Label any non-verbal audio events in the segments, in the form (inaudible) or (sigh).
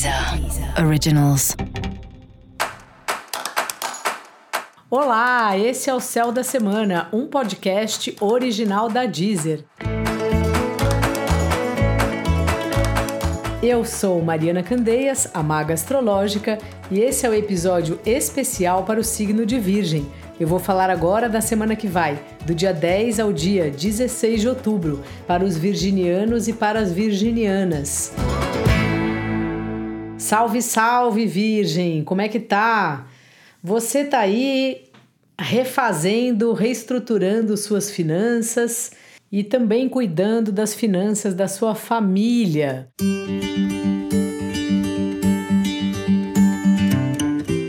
Deezer Originals. Olá, esse é o Céu da Semana, um podcast original da Deezer. Eu sou Mariana Candeias, a maga astrológica, e esse é o episódio especial para o signo de Virgem. Eu vou falar agora da semana que vai, do dia 10 ao dia 16 de outubro, para os virginianos e para as virginianas. Salve, salve, Virgem! Como é que tá? Você tá aí refazendo, reestruturando suas finanças e também cuidando das finanças da sua família.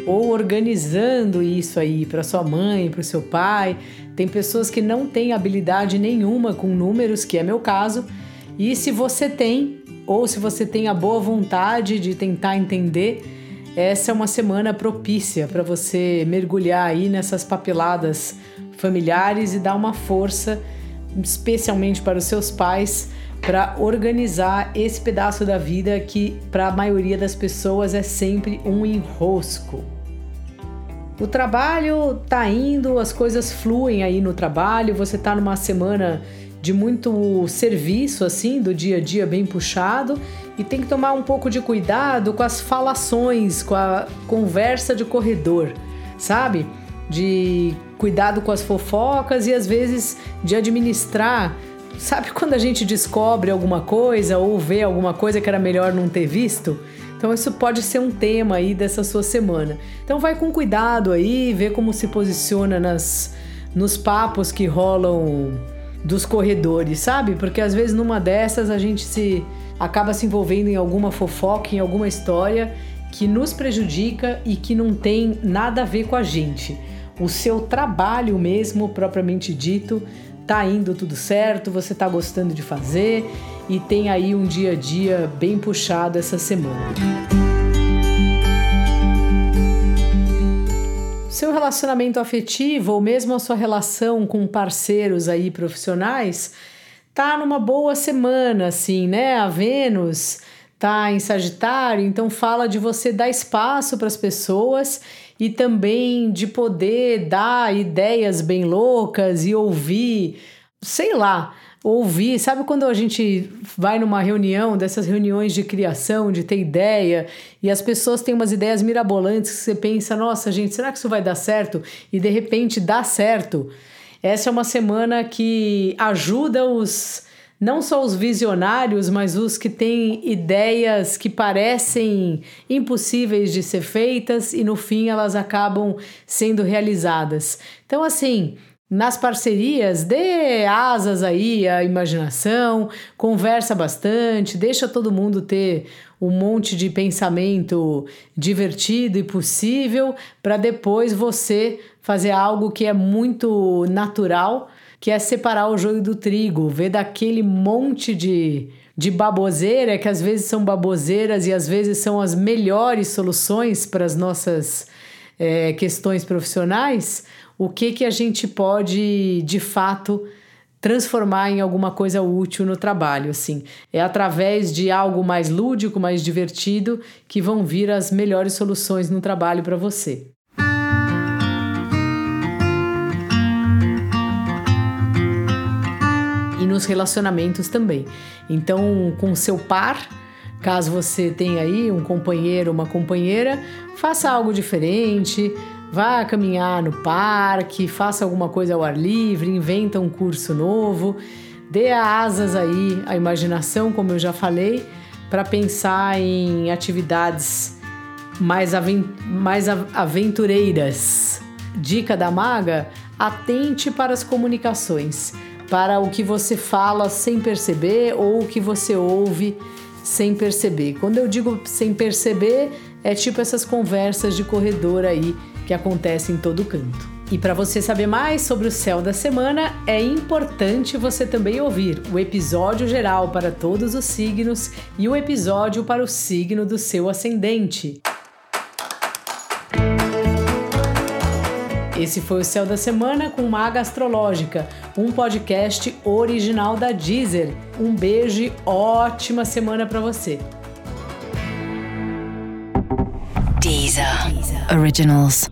Ou organizando isso aí para sua mãe, para o seu pai. Tem pessoas que não têm habilidade nenhuma com números, que é meu caso. E se você tem, ou se você tem a boa vontade de tentar entender, essa é uma semana propícia para você mergulhar aí nessas papeladas familiares e dar uma força, especialmente para os seus pais, para organizar esse pedaço da vida que para a maioria das pessoas é sempre um enrosco. O trabalho tá indo, as coisas fluem aí no trabalho, você tá numa semana de muito serviço, assim, do dia a dia bem puxado, e tem que tomar um pouco de cuidado com as falações, com a conversa de corredor, sabe? De cuidado com as fofocas e às vezes de administrar. Sabe (laughs) quando a gente descobre alguma coisa ou vê alguma coisa que era melhor não ter visto? Então isso pode ser um tema aí dessa sua semana. Então vai com cuidado aí, vê como se posiciona nas nos papos que rolam dos corredores, sabe? Porque às vezes numa dessas a gente se acaba se envolvendo em alguma fofoca, em alguma história que nos prejudica e que não tem nada a ver com a gente. O seu trabalho mesmo, propriamente dito, tá indo tudo certo, você tá gostando de fazer e tem aí um dia a dia bem puxado essa semana. Seu relacionamento afetivo ou mesmo a sua relação com parceiros aí profissionais tá numa boa semana, assim, né? A Vênus tá em Sagitário, então fala de você dar espaço para as pessoas e também de poder dar ideias bem loucas e ouvir, sei lá, ouvir. Sabe quando a gente vai numa reunião, dessas reuniões de criação, de ter ideia, e as pessoas têm umas ideias mirabolantes que você pensa, nossa, gente, será que isso vai dar certo? E de repente dá certo. Essa é uma semana que ajuda os não só os visionários, mas os que têm ideias que parecem impossíveis de ser feitas e no fim elas acabam sendo realizadas. Então, assim, nas parcerias, dê asas aí à imaginação, conversa bastante, deixa todo mundo ter um monte de pensamento divertido e possível para depois você fazer algo que é muito natural, que é separar o joio do trigo, ver daquele monte de de baboseira, que às vezes são baboseiras e às vezes são as melhores soluções para as nossas é, questões profissionais, o que, que a gente pode de fato transformar em alguma coisa útil no trabalho, assim. É através de algo mais lúdico, mais divertido, que vão vir as melhores soluções no trabalho para você. E nos relacionamentos também. Então, com seu par, caso você tenha aí um companheiro, uma companheira, faça algo diferente, Vá caminhar no parque, faça alguma coisa ao ar livre, inventa um curso novo, dê asas aí à imaginação, como eu já falei, para pensar em atividades mais, mais aventureiras. Dica da maga: atente para as comunicações, para o que você fala sem perceber ou o que você ouve sem perceber. Quando eu digo sem perceber, é tipo essas conversas de corredor aí que acontece em todo canto. E para você saber mais sobre o céu da semana, é importante você também ouvir o episódio geral para todos os signos e o episódio para o signo do seu ascendente. Esse foi o Céu da Semana com Maga Astrológica, um podcast original da Deezer. Um beijo e ótima semana para você. Deezer. Deezer. Originals.